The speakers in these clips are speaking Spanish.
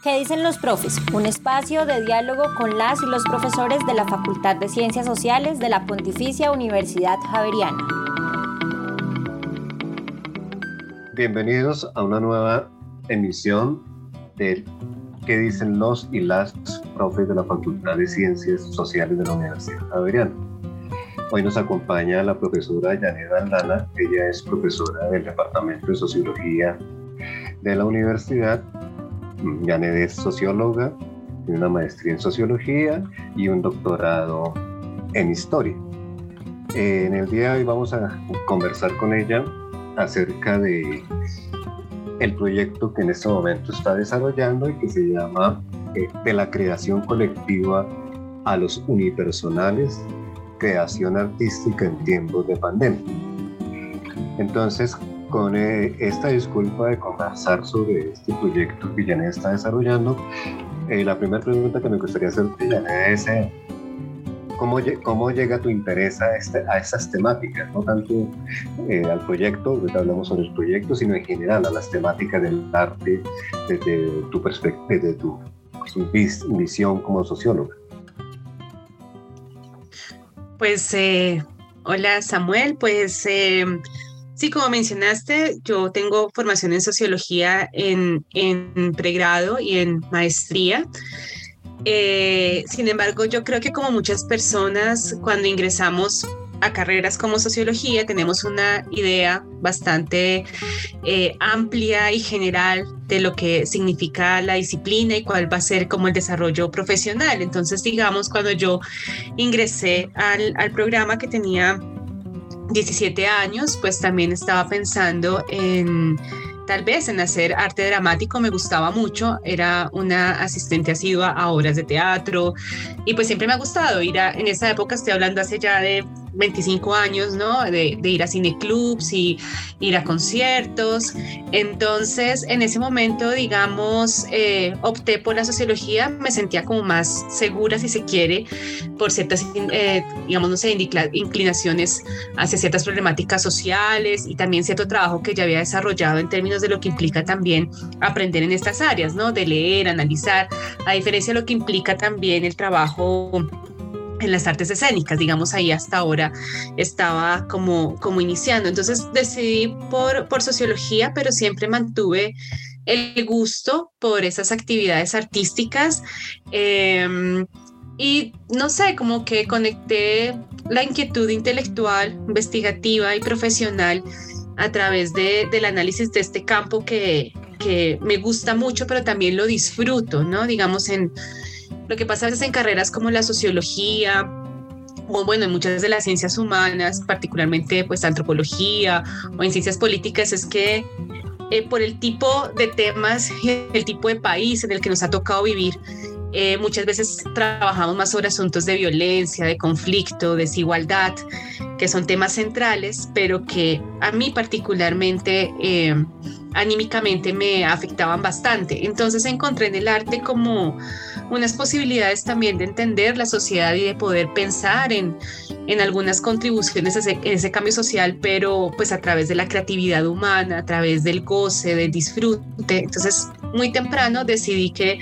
¿Qué dicen los profes? Un espacio de diálogo con las y los profesores de la Facultad de Ciencias Sociales de la Pontificia Universidad Javeriana. Bienvenidos a una nueva emisión de ¿Qué dicen los y las profes de la Facultad de Ciencias Sociales de la Universidad Javeriana? Hoy nos acompaña la profesora Janet Aldana, ella es profesora del Departamento de Sociología de la universidad. Janet es socióloga, tiene una maestría en sociología y un doctorado en historia. En el día de hoy vamos a conversar con ella acerca de el proyecto que en este momento está desarrollando y que se llama eh, de la creación colectiva a los unipersonales creación artística en tiempos de pandemia. Entonces, con eh, esta disculpa de conversar sobre este proyecto que Janet está desarrollando, eh, la primera pregunta que me gustaría hacerte, Janet, es eh, ¿cómo, ¿cómo, llega tu interés a, este, a estas temáticas? No tanto al proyecto, ahorita hablamos sobre el proyecto, sino en general a las temáticas del arte desde tu perspectiva, desde tu visión como socióloga. Pues eh, hola Samuel, pues eh, sí, como mencionaste, yo tengo formación en sociología en, en pregrado y en maestría. Eh, sin embargo, yo creo que como muchas personas, cuando ingresamos a carreras como sociología tenemos una idea bastante eh, amplia y general de lo que significa la disciplina y cuál va a ser como el desarrollo profesional. Entonces, digamos, cuando yo ingresé al, al programa que tenía 17 años, pues también estaba pensando en tal vez en hacer arte dramático me gustaba mucho, era una asistente asidua a obras de teatro y pues siempre me ha gustado ir a, en esa época estoy hablando hace ya de 25 años, ¿no? De, ir a cineclubs y ir a conciertos. Entonces, en ese momento, digamos, eh, opté por la sociología, me sentía como más segura, si se quiere, por ciertas, eh, digamos, no sé, inclinaciones hacia ciertas problemáticas sociales y también cierto trabajo que ya había desarrollado en términos de lo que implica también aprender en estas áreas, ¿no? De leer, analizar, a diferencia de lo que implica también el trabajo en las artes escénicas, digamos, ahí hasta ahora estaba como, como iniciando. Entonces decidí por, por sociología, pero siempre mantuve el gusto por esas actividades artísticas. Em, y no sé, como que conecté la inquietud intelectual, investigativa y profesional a través de, del análisis de este campo que, que me gusta mucho, pero también lo disfruto, ¿no? Digamos, en lo que pasa a veces en carreras como la sociología, o bueno, en muchas de las ciencias humanas, particularmente pues antropología o en ciencias políticas, es que eh, por el tipo de temas el tipo de país en el que nos ha tocado vivir, eh, muchas veces trabajamos más sobre asuntos de violencia, de conflicto, desigualdad, que son temas centrales, pero que a mí particularmente eh, anímicamente me afectaban bastante. Entonces encontré en el arte como unas posibilidades también de entender la sociedad y de poder pensar en, en algunas contribuciones a ese, en ese cambio social, pero pues a través de la creatividad humana, a través del goce, del disfrute. Entonces, muy temprano decidí que,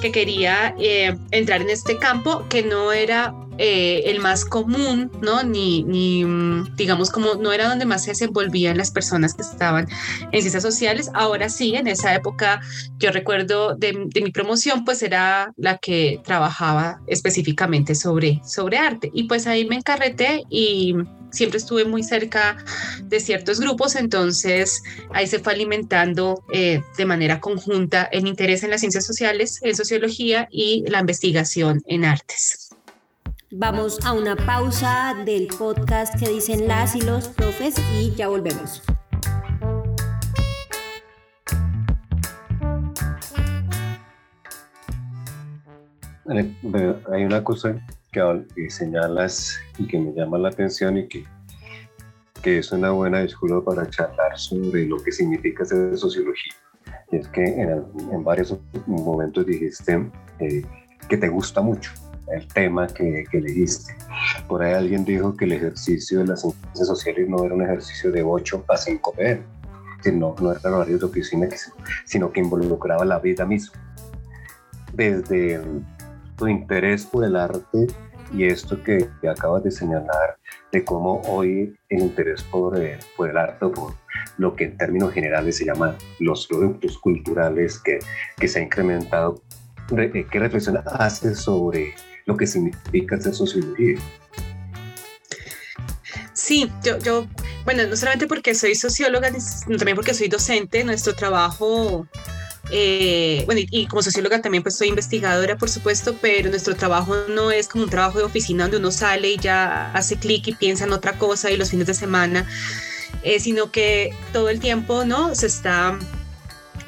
que quería eh, entrar en este campo que no era eh, el más común, ¿no? Ni, ni, mm, digamos, como no era donde más se desenvolvían las personas que estaban en ciencias sociales. Ahora sí, en esa época, yo recuerdo de, mi promoción, pues era la que trabajaba específicamente sobre, sobre arte. Y pues ahí me encarreté y siempre estuve muy cerca de ciertos grupos, entonces ahí se fue alimentando eh, de manera conjunta el interés en las ciencias sociales, en sociología y la investigación en artes. Vamos a una pausa del podcast que dicen las y los profes y ya volvemos. Hay una cosa que señalas y que me llama la atención y que, que es una buena disculpa para charlar sobre lo que significa ser sociología. Y es que en, varios momentos dijiste eh, que te gusta mucho el tema que, que elegiste. Por ahí alguien dijo que el ejercicio de las ciencias sociales no era un ejercicio de 8 a 5 pm, que no, era horario de oficina, sino que involucraba la vida misma. desde tu interés por el arte y esto que, acabas de señalar de cómo hoy el interés por, eh, por el arte, por lo que en términos generales se llama los productos culturales que, que se ha incrementado, eh, ¿qué reflexión haces sobre lo que significa hacer sociología? Sí, yo, yo, bueno, no solamente porque soy socióloga, sino también porque soy docente, nuestro trabajo eh, bueno, y, como socióloga también pues soy investigadora, por supuesto, pero nuestro trabajo no es como un trabajo de oficina donde uno sale y ya hace clic y piensa en otra cosa y los fines de semana, eh, sino que todo el tiempo, ¿no? Se está,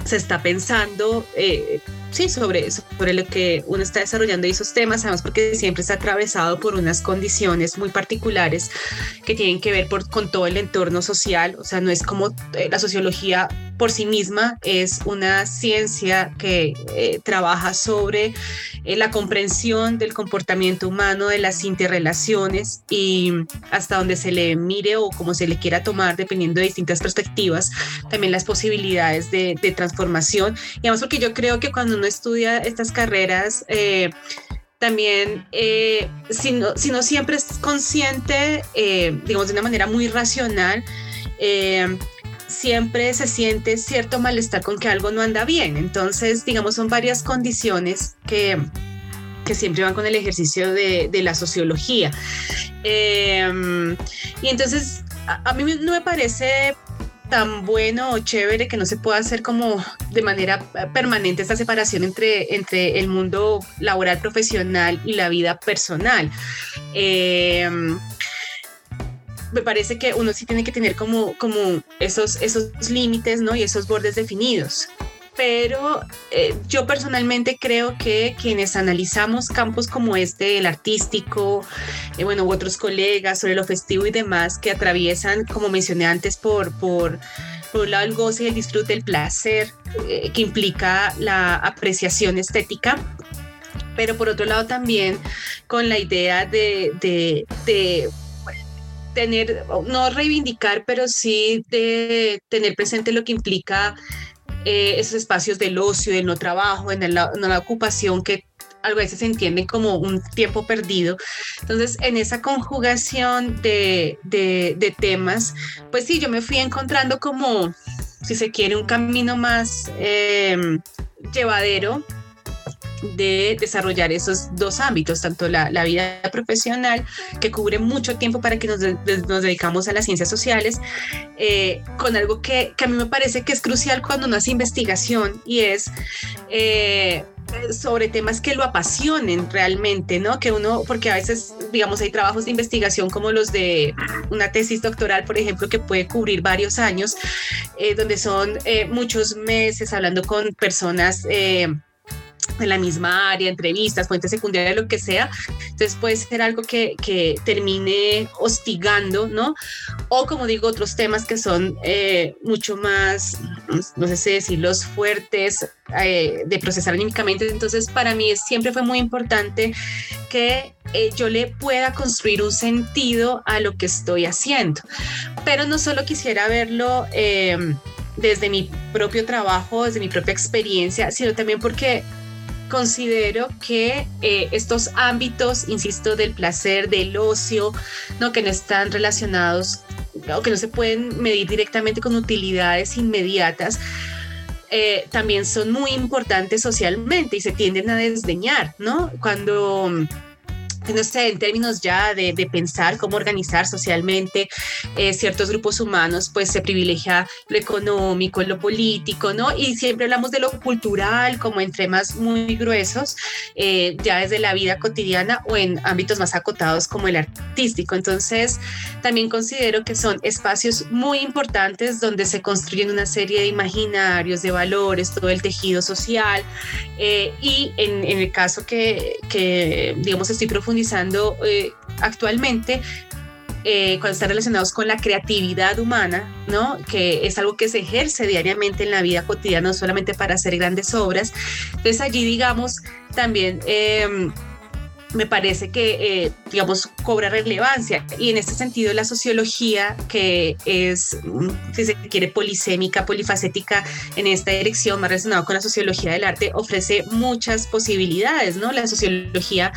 se está pensando eh, sí, sobre, sobre lo que uno está desarrollando esos temas, además porque siempre está atravesado por unas condiciones muy particulares que tienen que ver con todo el entorno social, o sea, no es como eh, la sociología por sí misma, es una ciencia que eh, trabaja sobre eh, la comprensión del comportamiento humano, de las interrelaciones y hasta donde se le mire o como se le quiera tomar, dependiendo de distintas perspectivas, también las posibilidades de, de transformación. Y además porque yo creo que cuando uno estudia estas carreras, eh, también, eh, si, no, si, no, siempre es consciente, eh, digamos, de una manera muy racional, siempre se siente cierto malestar con que algo no anda bien. Entonces, digamos, son varias condiciones que, que siempre van con el ejercicio de, la sociología. y entonces, a, mí no me parece tan bueno o chévere que no se pueda hacer como de manera permanente esta separación entre, entre el mundo laboral profesional y la vida personal. Em, me parece que uno sí tiene que tener como, como esos, esos límites ¿no? y esos bordes definidos. Pero eh, yo personalmente creo que quienes analizamos campos como este, el artístico, eh, bueno, u otros colegas sobre lo festivo y demás, que atraviesan, como mencioné antes, por, por, por un lado el goce, el disfrute, el placer, eh, que implica la apreciación estética, pero por otro lado también con la idea de, de, de tener, no reivindicar, pero sí de tener presente lo que implica eh, esos espacios del ocio, del no trabajo, en, la, ocupación que a veces se entiende como un tiempo perdido. Entonces, en esa conjugación de, de, temas, pues sí, yo me fui encontrando como, si se quiere, un camino más eh, llevadero de desarrollar esos dos ámbitos, tanto la, vida profesional, que cubre mucho tiempo para que nos, nos dedicamos a las ciencias sociales, eh, con algo que, que, a mí me parece que es crucial cuando uno hace investigación y es... Eh, sobre temas que lo apasionen realmente, ¿no? Que uno, porque a veces, digamos, hay trabajos de investigación como los de una tesis doctoral, por ejemplo, que puede cubrir varios años, eh, donde son muchos meses hablando con personas en la misma área, entrevistas, fuentes secundarias, lo que sea. Entonces puede ser algo que, que termine hostigando, ¿no? O como digo, otros temas que son eh, mucho más, no sé si decirlos, fuertes eh, de procesar anímicamente. Entonces para mí siempre fue muy importante que eh, yo le pueda construir un sentido a lo que estoy haciendo. Pero no solo quisiera verlo desde mi propio trabajo, desde mi propia experiencia, sino también porque considero que eh, estos ámbitos, insisto, del placer, del ocio, ¿no? que no están relacionados o que no se pueden medir directamente con utilidades inmediatas, eh, también son muy importantes socialmente y se tienden a desdeñar, ¿no? Cuando no sé, en términos ya de, pensar cómo organizar socialmente eh, ciertos grupos humanos, pues se privilegia lo económico, lo político, ¿no? Y siempre hablamos de lo cultural como en temas muy gruesos, eh, ya desde la vida cotidiana o en ámbitos más acotados como el artístico. Entonces, también considero que son espacios muy importantes donde se construyen una serie de imaginarios, de valores, todo el tejido social. Eh, y en, el caso que, que digamos, estoy profundizando, eh, actualmente eh, cuando están relacionados con la creatividad humana, ¿no? Que es algo que se ejerce diariamente en la vida cotidiana, no solamente para hacer grandes obras. Entonces allí, digamos, también em, me parece que, eh, digamos, cobra relevancia. Y en este sentido, la sociología, que es, si se quiere, polisémica, polifacética en esta dirección, más relacionado con la sociología del arte, ofrece muchas posibilidades, ¿no? La sociología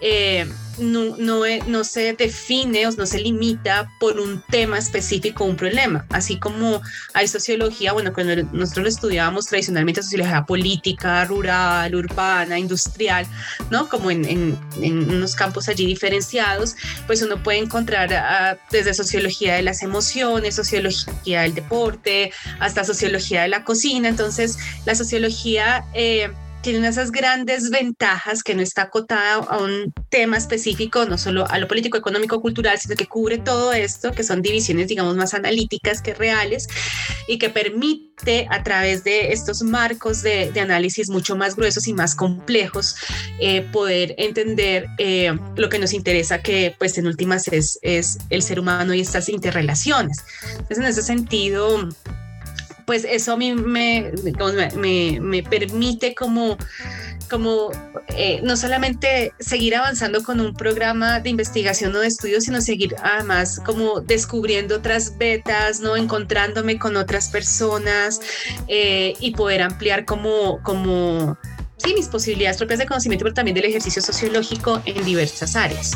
eh, no, no, no, se define o no se limita por un tema específico, un problema. Así como hay sociología, bueno, cuando nosotros lo estudiábamos tradicionalmente, sociología política, rural, urbana, industrial, ¿no? Como en, en, unos campos allí diferenciados, pues uno puede encontrar ah, desde sociología de las emociones, sociología del deporte, hasta sociología de la cocina. Entonces, la sociología... Eh, tiene de esas grandes ventajas que no está acotada a un tema específico, no solo a lo político, económico, cultural, sino que cubre todo esto, que son divisiones, digamos, más analíticas que reales y que permite a través de estos marcos de, análisis mucho más gruesos y más complejos eh, poder entender eh, lo que nos interesa, que pues en últimas es, es el ser humano y estas interrelaciones. Entonces, en ese sentido, pues eso a mí me, me, me permite como, como eh, no solamente seguir avanzando con un programa de investigación o de estudio, sino seguir además como descubriendo otras betas, ¿no? encontrándome con otras personas eh, y poder ampliar como, como sí, mis posibilidades propias de conocimiento, pero también del ejercicio sociológico en diversas áreas.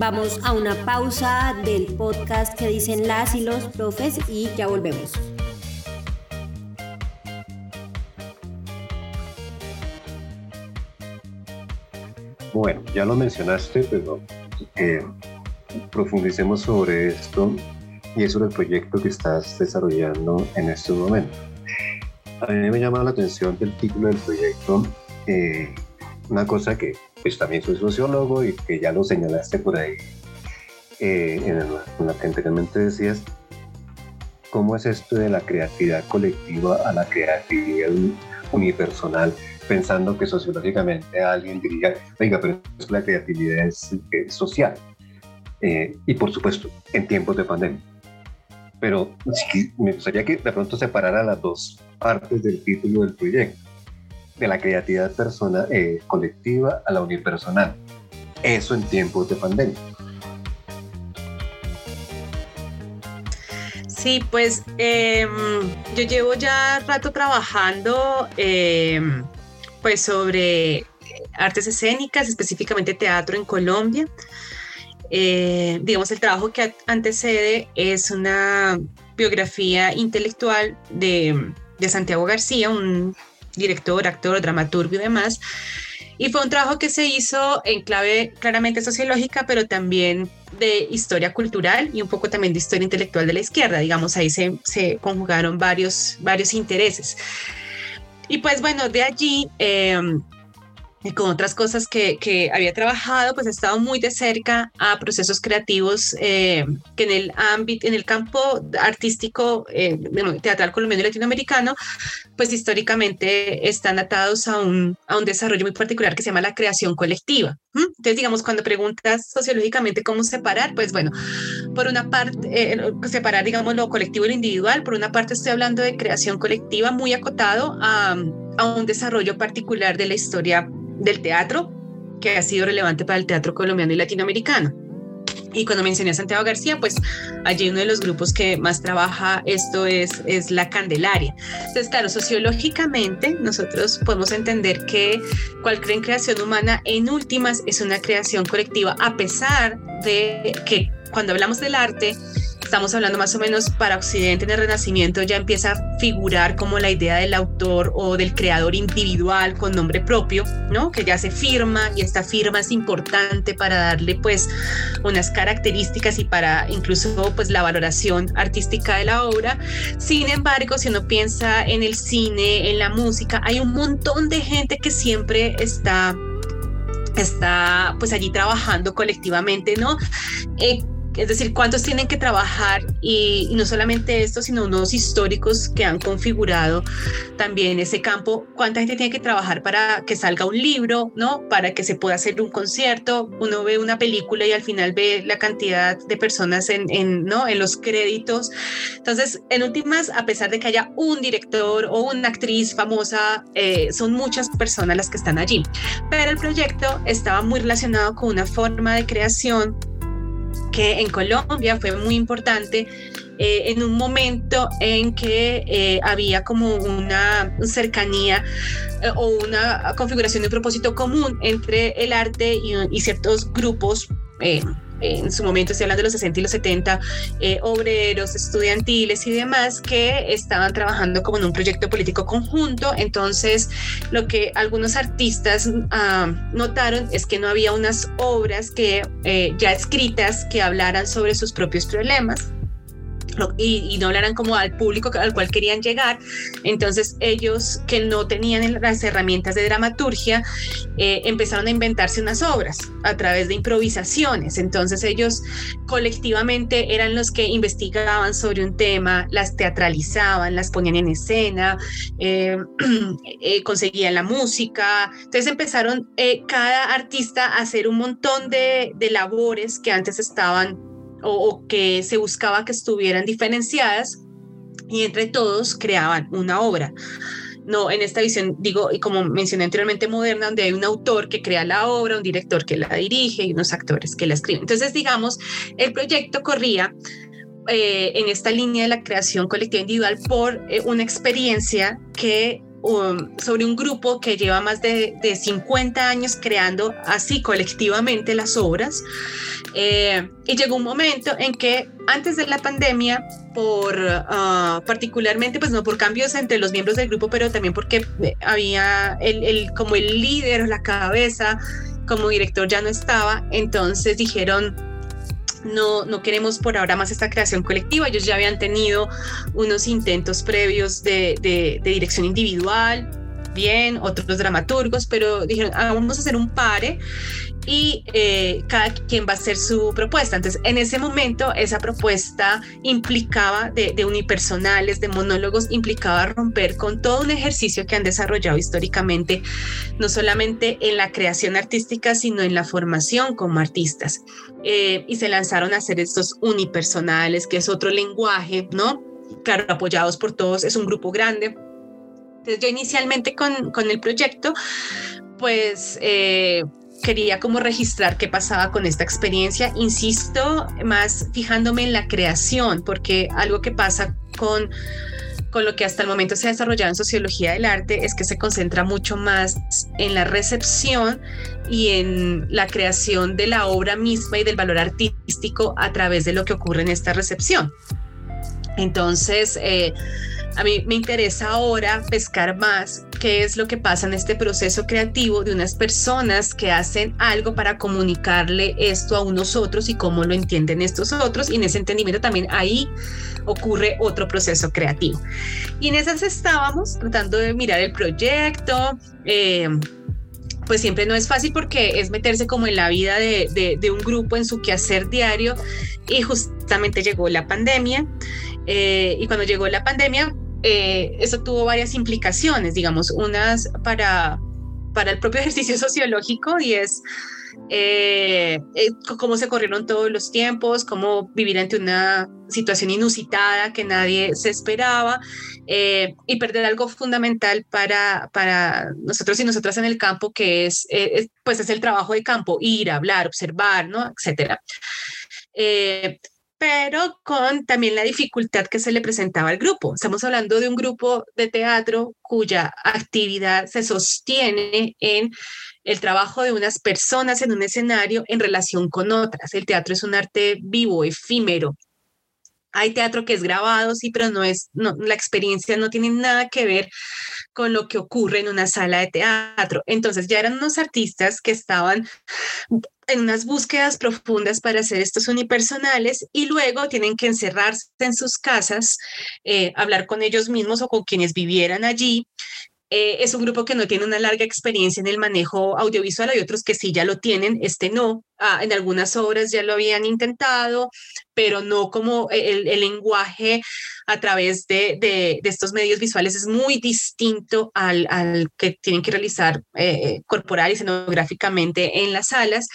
Vamos a una pausa del podcast que dicen las y los profes y ya volvemos. Bueno, ya lo mencionaste, pero profundicemos sobre esto y sobre el proyecto que estás desarrollando en este momento. A mí me llama la atención del título del proyecto eh, una cosa que pues también soy sociólogo y que ya lo señalaste por ahí eh, en, la que anteriormente decías, ¿cómo es esto de la creatividad colectiva a la creatividad unipersonal? Pensando que sociológicamente alguien diría, oiga, pero la creatividad es, social. Eh, y por supuesto, en tiempos de pandemia. Pero me gustaría que de pronto separara las dos partes del título del proyecto de la creatividad persona, eh, colectiva a la unipersonal. Eso en tiempos de pandemia. Sí, pues em, yo llevo ya rato trabajando em, pues sobre artes escénicas, específicamente teatro en Colombia. Eh, digamos, el trabajo que antecede es una biografía intelectual de, de Santiago García, un director, actor, dramaturgo y demás. Y fue un trabajo que se hizo en clave claramente sociológica, pero también de historia cultural y un poco también de historia intelectual de la izquierda. Digamos, ahí se, conjugaron varios, varios intereses. Y pues bueno, de allí... Em, y con otras cosas que, que, había trabajado, pues he estado muy de cerca a procesos creativos eh, que en el ámbito, en el campo artístico, eh, teatral colombiano y latinoamericano, pues históricamente están atados a un, a un desarrollo muy particular que se llama la creación colectiva. Entonces, digamos, cuando preguntas sociológicamente cómo separar, pues bueno, por una parte, eh, separar, digamos, lo colectivo y lo individual, por una parte estoy hablando de creación colectiva muy acotado a, a un desarrollo particular de la historia del teatro que ha sido relevante para el teatro colombiano y latinoamericano. Y cuando mencioné a Santiago García, pues allí uno de los grupos que más trabaja esto es, es la Candelaria. Entonces, claro, sociológicamente nosotros podemos entender que cualquier creación humana en últimas es una creación colectiva, a pesar de que cuando hablamos del arte, estamos hablando más o menos para Occidente en el Renacimiento, ya empieza a figurar como la idea del autor o del creador individual con nombre propio, ¿no? Que ya se firma y esta firma es importante para darle pues unas características y para incluso pues la valoración artística de la obra. Sin embargo, si uno piensa en el cine, en la música, hay un montón de gente que siempre está está pues allí trabajando colectivamente, ¿no? Eh, es decir, cuántos tienen que trabajar y, no solamente esto, sino unos históricos que han configurado también ese campo, cuánta gente tiene que trabajar para que salga un libro, ¿no? Para que se pueda hacer un concierto, uno ve una película y al final ve la cantidad de personas en, ¿no? en los créditos. Entonces, en últimas, a pesar de que haya un director o una actriz famosa, eh, son muchas personas las que están allí. Pero el proyecto estaba muy relacionado con una forma de creación en Colombia fue muy importante eh, en un momento en que eh, había como una cercanía eh, o una configuración de propósito común entre el arte y, ciertos grupos en su momento, estoy hablando de los 60 y los 70, obreros, estudiantiles y demás, que estaban trabajando como en un proyecto político conjunto. Entonces, lo que algunos artistas ah, notaron es que no había unas obras que ya escritas que hablaran sobre sus propios problemas y, no hablaran como al público al cual querían llegar. Entonces ellos que no tenían las herramientas de dramaturgia eh, empezaron a inventarse unas obras a través de improvisaciones. Entonces ellos colectivamente eran los que investigaban sobre un tema, las teatralizaban, las ponían en escena, eh, eh, conseguían la música. Entonces empezaron cada artista a hacer un montón de, de labores que antes estaban o, que se buscaba que estuvieran diferenciadas y entre todos creaban una obra no en esta visión, digo, y como mencioné anteriormente, moderna, donde hay un autor que crea la obra, un director que la dirige y unos actores que la escriben. Entonces, digamos, el proyecto corría eh, en esta línea de la creación colectiva individual por eh, una experiencia que sobre un grupo que lleva más de, de, 50 años creando así colectivamente las obras. Eh, y llegó un momento en que antes de la pandemia, por ah, particularmente, pues no por cambios entre los miembros del grupo, pero también porque eh, había el, como el líder la cabeza como director ya no estaba, entonces dijeron, no, no queremos por ahora más esta creación colectiva. Ellos ya habían tenido unos intentos previos de, de, de dirección individual, bien, otros dramaturgos, pero dijeron, ah, vamos a hacer un pare y eh, cada quien va a hacer su propuesta. Entonces, en ese momento, esa propuesta implicaba de, de, unipersonales, de monólogos, implicaba romper con todo un ejercicio que han desarrollado históricamente, no solamente en la creación artística, sino en la formación como artistas. Eh, y se lanzaron a hacer estos unipersonales, que es otro lenguaje, ¿no? Claro, apoyados por todos, es un grupo grande. Entonces, yo inicialmente con, con el proyecto, pues... Eh, quería como registrar qué pasaba con esta experiencia. Insisto, más fijándome en la creación, porque algo que pasa con con lo que hasta el momento se ha desarrollado en sociología del arte es que se concentra mucho más en la recepción y en la creación de la obra misma y del valor artístico a través de lo que ocurre en esta recepción. Entonces, eh, a mí me interesa ahora pescar más qué es lo que pasa en este proceso creativo de unas personas que hacen algo para comunicarle esto a unos otros y cómo lo entienden estos otros. Y en ese entendimiento también ahí ocurre otro proceso creativo. Y en esas estábamos tratando de mirar el proyecto. Eh, pues siempre no es fácil porque es meterse como en la vida de, de, un grupo, en su quehacer diario. Y justamente llegó la pandemia. Eh, y cuando llegó la pandemia, eh, eso tuvo varias implicaciones, digamos, unas para, para el propio ejercicio sociológico y es eh, eh, cómo se corrieron todos los tiempos, cómo vivir ante una situación inusitada que nadie se esperaba y perder algo fundamental para, para nosotros y nosotras en el campo, que es, pues es el trabajo de campo, ir, hablar, observar, ¿no? Etcétera pero con también la dificultad que se le presentaba al grupo. Estamos hablando de un grupo de teatro cuya actividad se sostiene en el trabajo de unas personas en un escenario en relación con otras. El teatro es un arte vivo, efímero. Hay teatro que es grabado, sí, pero no es, la experiencia no tiene nada que ver con lo que ocurre en una sala de teatro. Entonces ya eran unos artistas que estaban en unas búsquedas profundas para hacer estos unipersonales y luego tienen que encerrarse en sus casas, eh, hablar con ellos mismos o con quienes vivieran allí. Eh, es un grupo que no tiene una larga experiencia en el manejo audiovisual, hay otros que sí ya lo tienen, este no, Ah, en algunas obras ya lo habían intentado, pero no como el, lenguaje a través de, de, estos medios visuales es muy distinto al, al que tienen que realizar eh, corporal y escenográficamente en las salas.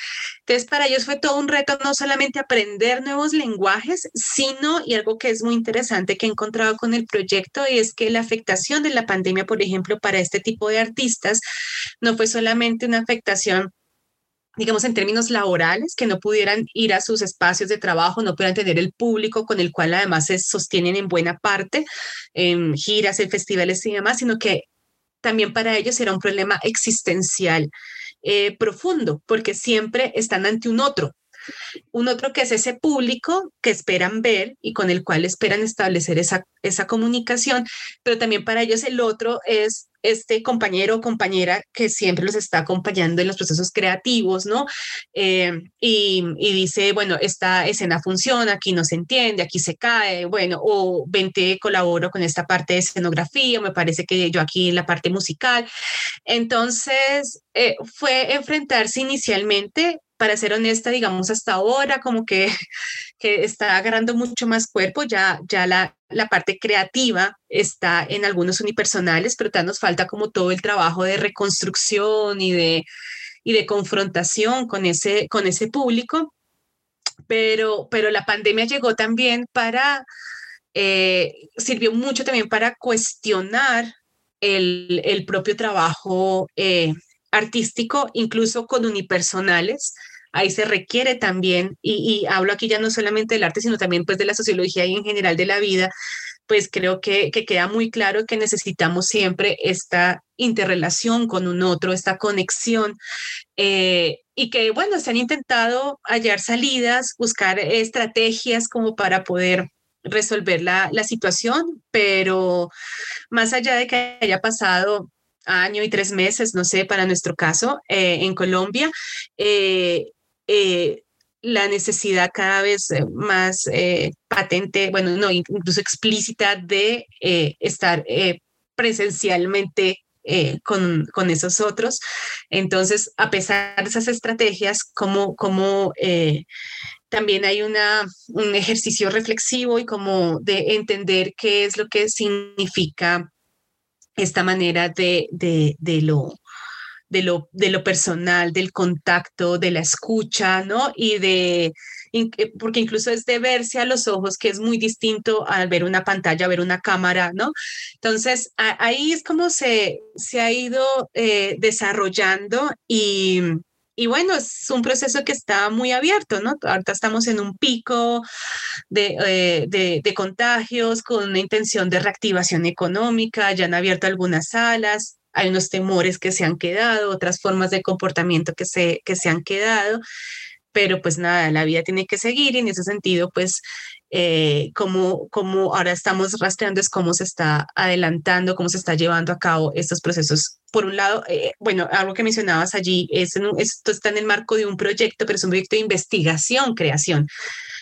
Entonces, para ellos fue todo un reto no solamente aprender nuevos lenguajes, sino, y algo que es muy interesante que he encontrado con el proyecto, es que la afectación de la pandemia, por ejemplo, para este tipo de artistas, no fue solamente una afectación digamos, en términos laborales, que no pudieran ir a sus espacios de trabajo, no pudieran tener el público con el cual además se sostienen en buena parte en giras, en festivales y demás, sino que también para ellos era un problema existencial eh, profundo, porque siempre están ante un otro, un otro que es ese público que esperan ver y con el cual esperan establecer esa, esa comunicación, pero también para ellos el otro es este compañero o compañera que siempre los está acompañando en los procesos creativos, ¿no? Eh, y, dice, bueno, esta escena funciona, aquí no se entiende, aquí se cae, bueno, o vente, colaboro con esta parte de escenografía, me parece que yo aquí en la parte musical. Entonces, eh, fue enfrentarse inicialmente para ser honesta, digamos, hasta ahora como que, que está agarrando mucho más cuerpo, ya, ya la, la parte creativa está en algunos unipersonales, pero también nos falta como todo el trabajo de reconstrucción y de, y de confrontación con ese, con ese público. Pero, pero la pandemia llegó también para, eh, sirvió mucho también para cuestionar el, el propio trabajo eh, artístico, incluso con unipersonales. Ahí se requiere también, y, hablo aquí ya no solamente del arte, sino también pues de la sociología y en general de la vida, pues creo que, queda muy claro que necesitamos siempre esta interrelación con un otro, esta conexión, eh, y que, bueno, se han intentado hallar salidas, buscar estrategias como para poder resolver la, la situación, pero más allá de que haya pasado año y tres meses, no sé, para nuestro caso, eh, en Colombia, eh, eh, la necesidad cada vez más patente, bueno, no, incluso explícita de estar presencialmente con, con, esos otros. Entonces, a pesar de esas estrategias, como, como también hay un ejercicio reflexivo y como de entender qué es lo que significa esta manera de, de, de lo, de lo, de lo personal, del contacto, de la escucha, ¿no? Y de, eh, porque incluso es de verse a los ojos, que es muy distinto al ver una pantalla, ver una cámara, ¿no? Entonces, ahí es como se, se ha ido eh, desarrollando y, y bueno, es un proceso que está muy abierto, ¿no? Ahorita estamos en un pico eh, de, de, contagios con una intención de reactivación económica, ya han abierto algunas salas, hay unos temores que se han quedado, otras formas de comportamiento que se, que se han quedado, pero pues nada, la vida tiene que seguir y en ese sentido, pues eh, como, como ahora estamos rastreando es cómo se está adelantando, cómo se está llevando a cabo estos procesos. Por un lado, eh, bueno, algo que mencionabas allí, es esto está en el marco de un proyecto, pero es un proyecto de investigación, creación.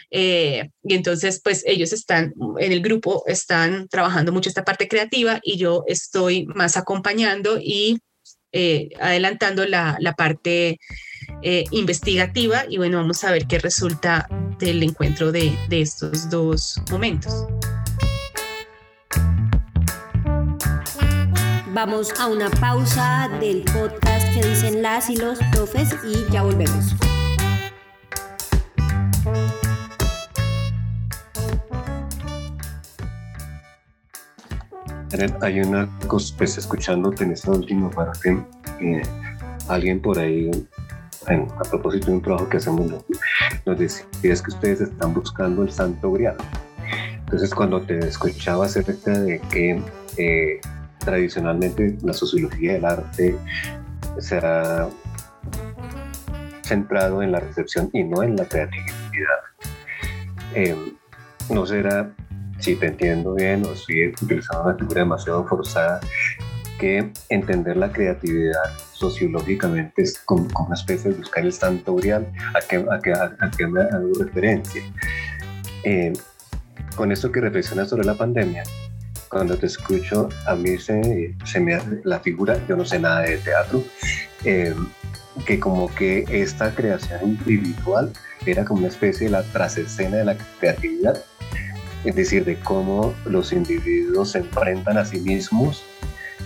Eh, y entonces, pues ellos están, en el grupo, están trabajando mucho esta parte creativa y yo estoy más acompañando y eh, adelantando la, la parte eh, investigativa y bueno, vamos a ver qué resulta del encuentro de, de estos dos momentos. Vamos a una pausa del podcast que dicen las y los profes y ya volvemos. Hay una cosa, pues escuchándote en esta última parte, eh, alguien por ahí, a propósito de un trabajo que hacemos, nos decía que ustedes están buscando el santo grial. Entonces, cuando te escuchaba acerca de que eh, tradicionalmente la sociología del arte se ha centrado en la recepción y no en la creatividad, eh, no será si te entiendo bien o estoy utilizando una figura demasiado forzada, que entender la creatividad sociológicamente es como, una especie de buscar el santo grial a que, a que, a, que me hago referencia. Eh, con esto que reflexionas sobre la pandemia, cuando te escucho, a mí se, se me hace la figura, yo no sé nada de teatro, eh, que como que esta creación individual era como una especie de la trasescena de la creatividad, es decir, de cómo los individuos se enfrentan a sí mismos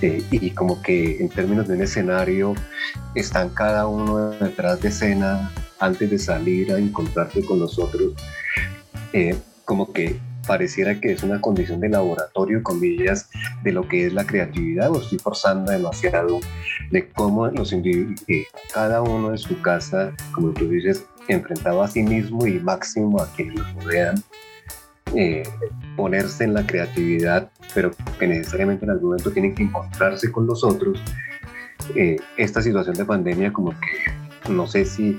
eh, y como que en términos de un escenario están cada uno detrás de escena antes de salir a encontrarse con nosotros, eh, como que pareciera que es una condición de laboratorio, comillas, de lo que es la creatividad, o estoy forzando demasiado, de cómo los individuos, eh, cada uno en su casa, como tú dices, enfrentaba a sí mismo y máximo a quienes los rodean, eh, ponerse en la creatividad, pero que necesariamente en algún momento tienen que encontrarse con los otros. Eh, esta situación de pandemia como que no sé si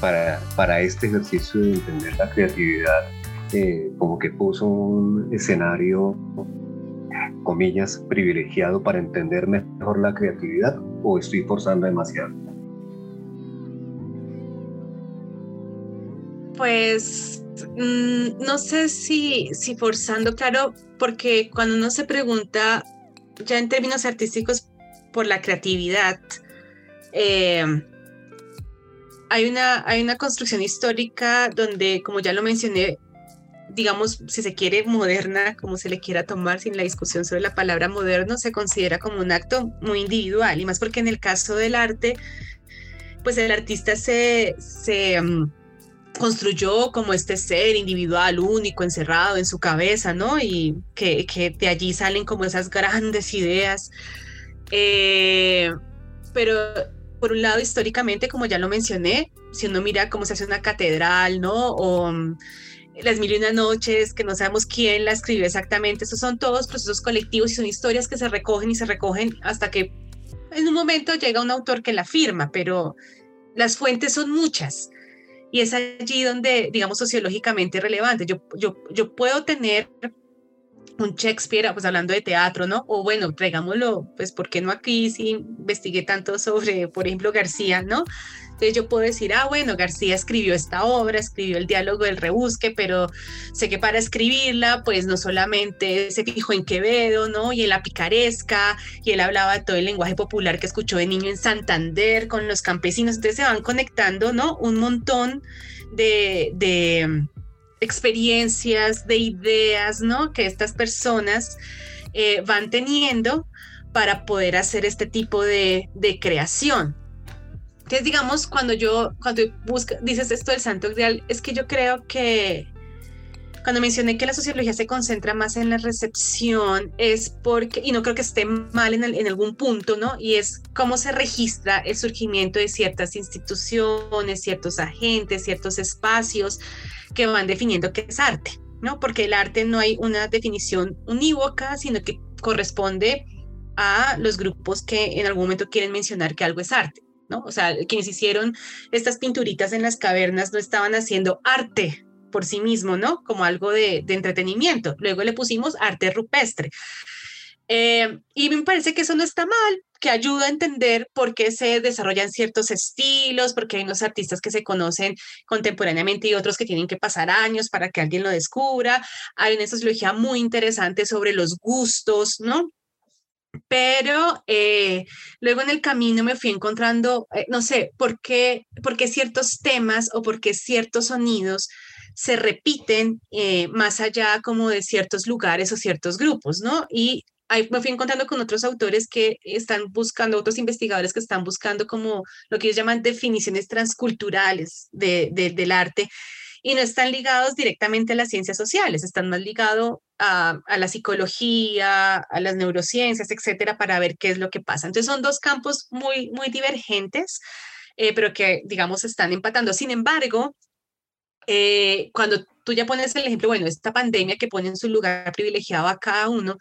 para, para este ejercicio de entender la creatividad eh, como que puso un escenario comillas privilegiado para entender mejor la creatividad o estoy forzando demasiado pues Mm, no sé si, si forzando, claro, porque cuando uno se pregunta ya en términos artísticos por la creatividad, eh, hay, una, hay una construcción histórica donde, como ya lo mencioné, digamos, si se quiere moderna, como se le quiera tomar sin la discusión sobre la palabra moderno, se considera como un acto muy individual, y más porque en el caso del arte, pues el artista se, se, mm, construyó como este ser individual, único, encerrado en su cabeza, ¿no? Y que, que de allí salen como esas grandes ideas. Eh, pero por un lado, históricamente, como ya lo mencioné, si uno mira cómo se hace una catedral, ¿no? O mm, las mil y una noches, que no sabemos quién la escribió exactamente, esos son todos procesos colectivos y son historias que se recogen y se recogen hasta que en un momento llega un autor que la firma, pero las fuentes son muchas. Y es allí donde, digamos, sociológicamente relevante. Yo, yo, yo puedo tener un Shakespeare, pues hablando de teatro, ¿no? O bueno, traigámoslo, pues, ¿por qué no aquí si investigué tanto sobre, por ejemplo, García, ¿no? Entonces yo puedo decir, ah, bueno, García escribió esta obra, escribió el diálogo del rebusque, pero sé que para escribirla, pues no solamente se fijó en Quevedo, ¿no? Y en la picaresca, y él hablaba todo el lenguaje popular que escuchó de niño en Santander con los campesinos, entonces se van conectando, ¿no? Un montón de, de experiencias, de ideas, ¿no? Que estas personas eh, van teniendo para poder hacer este tipo de, de creación. Entonces, digamos, cuando yo, cuando busca, dices esto del santo grial, es que yo creo que cuando mencioné que la sociología se concentra más en la recepción, es porque, y no creo que esté mal en, en algún punto, ¿no? Y es cómo se registra el surgimiento de ciertas instituciones, ciertos agentes, ciertos espacios que van definiendo qué es arte, ¿no? Porque el arte no hay una definición unívoca, sino que corresponde a los grupos que en algún momento quieren mencionar que algo es arte. ¿no? O sea, quienes hicieron estas pinturitas en las cavernas no estaban haciendo arte por sí mismo, ¿no? Como algo de, entretenimiento. Luego le pusimos arte rupestre. Eh, y me parece que eso no está mal, que ayuda a entender por qué se desarrollan ciertos estilos, porque hay unos artistas que se conocen contemporáneamente y otros que tienen que pasar años para que alguien lo descubra. Hay una sociología muy interesante sobre los gustos, ¿no? pero eh, luego en el camino me fui encontrando, eh, no sé, por qué, por qué ciertos temas o por qué ciertos sonidos se repiten eh, más allá como de ciertos lugares o ciertos grupos, ¿no? Y ahí me fui encontrando con otros autores que están buscando, otros investigadores que están buscando como lo que ellos llaman definiciones transculturales de, del arte y no están ligados directamente a las ciencias sociales, están más ligados a, la psicología, a las neurociencias, etcétera, para ver qué es lo que pasa. Entonces son dos campos muy, muy divergentes, eh, pero que, digamos, están empatando. Sin embargo, eh, cuando tú ya pones el ejemplo, bueno, esta pandemia que pone en su lugar privilegiado a cada uno,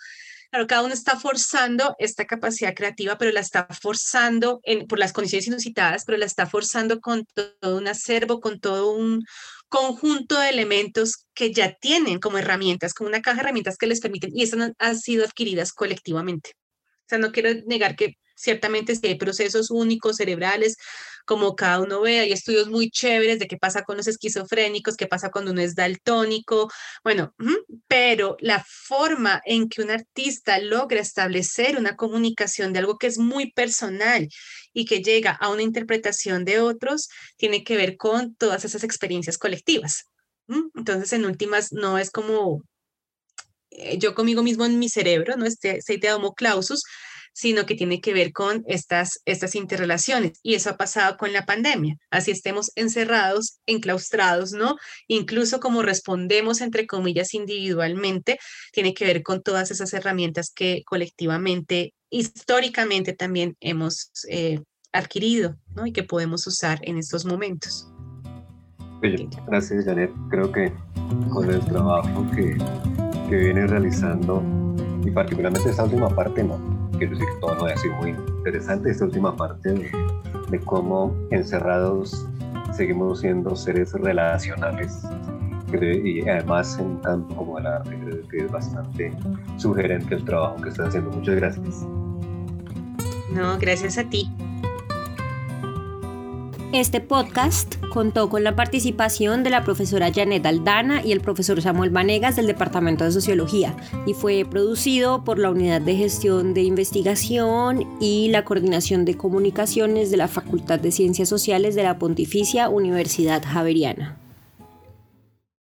Claro, cada uno está forzando esta capacidad creativa, pero la está forzando en, por las condiciones inusitadas, pero la está forzando con todo un acervo, con todo un conjunto de elementos que ya tienen como herramientas, como una caja de herramientas que les permiten, y estas han sido adquiridas colectivamente. O sea, no quiero negar que ciertamente hay procesos únicos cerebrales como cada uno ve, hay estudios muy chéveres de qué pasa con los esquizofrénicos, qué pasa cuando uno es daltónico, bueno, pero la forma en que un artista logra establecer una comunicación de algo que es muy personal y que llega a una interpretación de otros, tiene que ver con todas esas experiencias colectivas. Entonces, en últimas, no es como eh, yo conmigo mismo en mi cerebro, ¿no? Este aceite de Homo clausus, sino que tiene que ver con estas, estas interrelaciones. Y eso ha pasado con la pandemia. Así estemos encerrados, enclaustrados, ¿no? Incluso como respondemos, entre comillas, individualmente, tiene que ver con todas esas herramientas que colectivamente, históricamente también hemos eh, adquirido, ¿no? Y que podemos usar en estos momentos. gracias, Janet. Creo que con el trabajo que, que viene realizando, y particularmente esta última parte, ¿no? Quiero decir que todo no ha sido muy interesante, esta última parte de, cómo encerrados seguimos siendo seres relacionales y además en campo como el arte creo que es bastante sugerente el trabajo que están haciendo. Muchas gracias. No, gracias a ti. Este podcast contó con la participación de la profesora Janet Aldana y el profesor Samuel Vanegas del Departamento de Sociología y fue producido por la Unidad de Gestión de Investigación y la Coordinación de Comunicaciones de la Facultad de Ciencias Sociales de la Pontificia Universidad Javeriana.